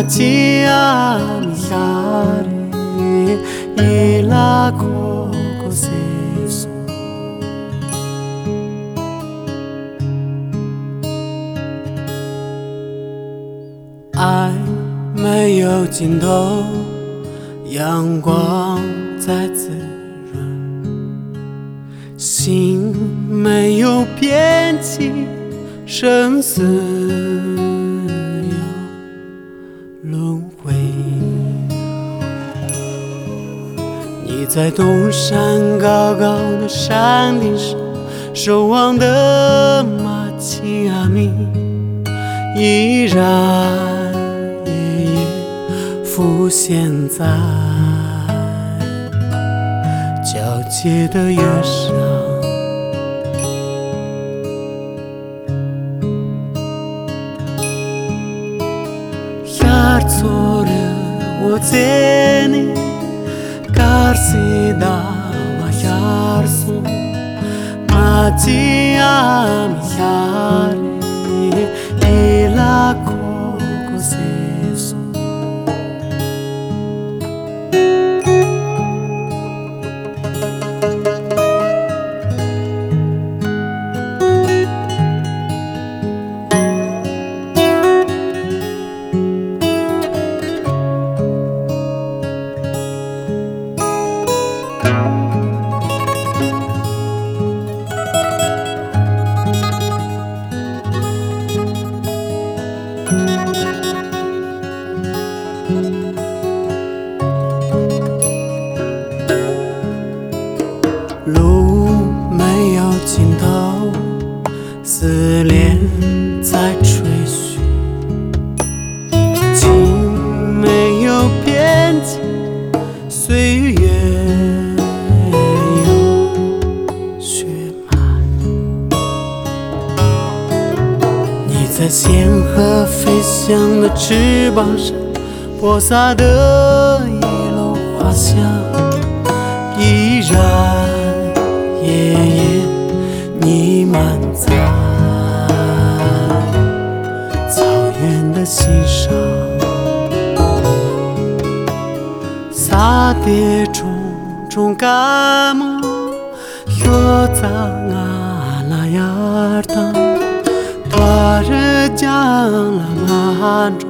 Matia mihari ila koko sesu 爱没有尽头，阳光在滋润，心没有边际，生死在东山高高的山顶上，守望的马奇阿米依然夜夜浮现在皎洁的月上。Yartsore o ที่อามิยา 在仙鹤飞翔的翅膀上，播撒的一路花香。依然夜夜弥漫在草原的心上，撒碟种种感冒，又在将了满洲，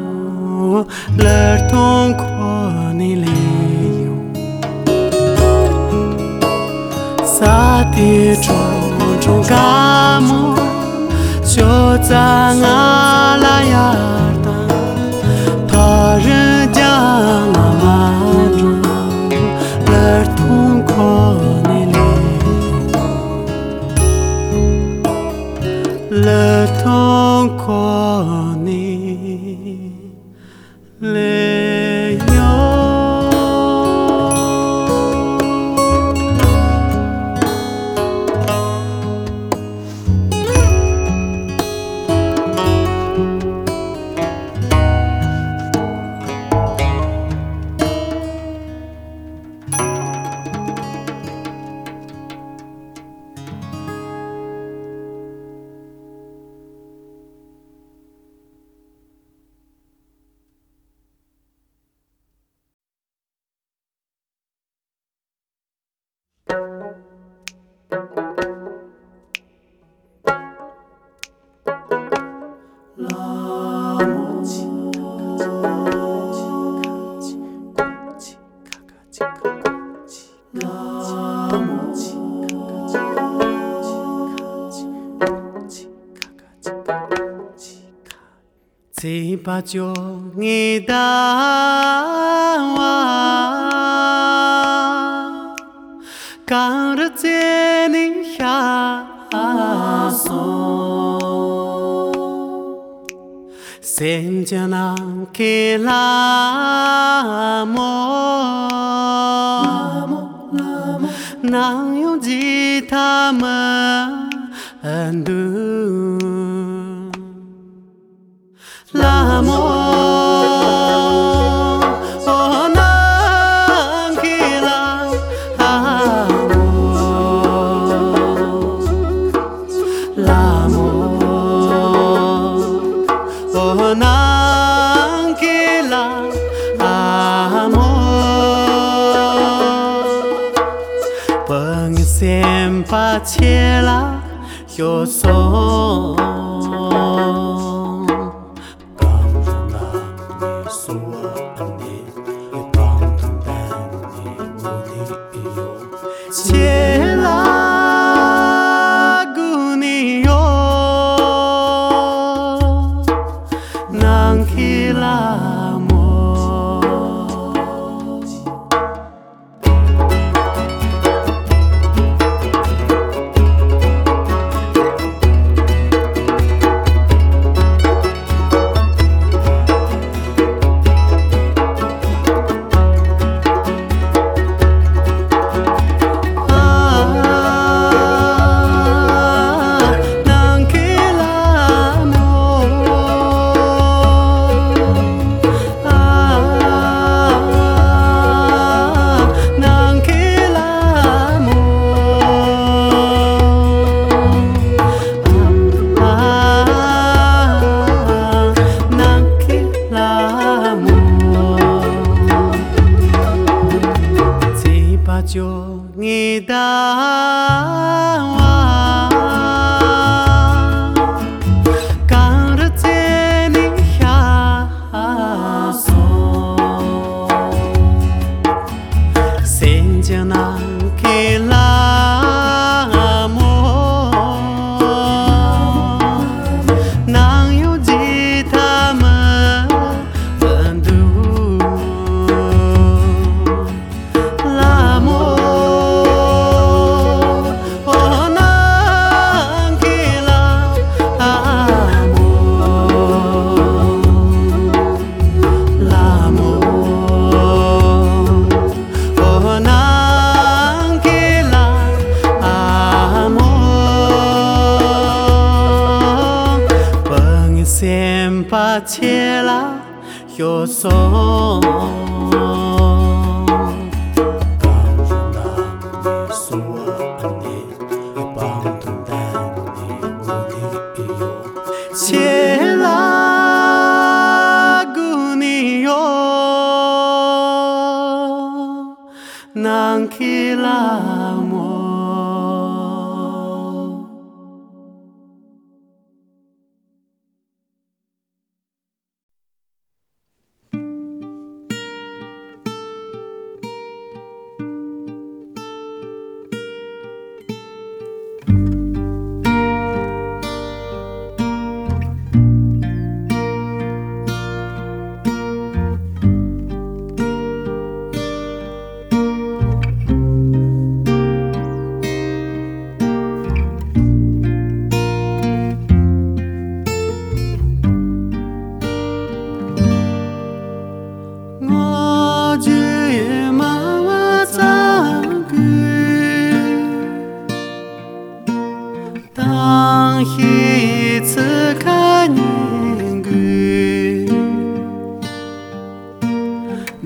勒痛苦你里有。撒碟种种感冒，就在阿 Tsepa cho nge dawa Kar tse ni xa so Sem jana ke la mo nang yong ji ta ma an du la mo 切拉哟索。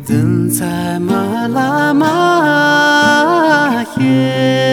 等在马拉马线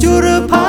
to the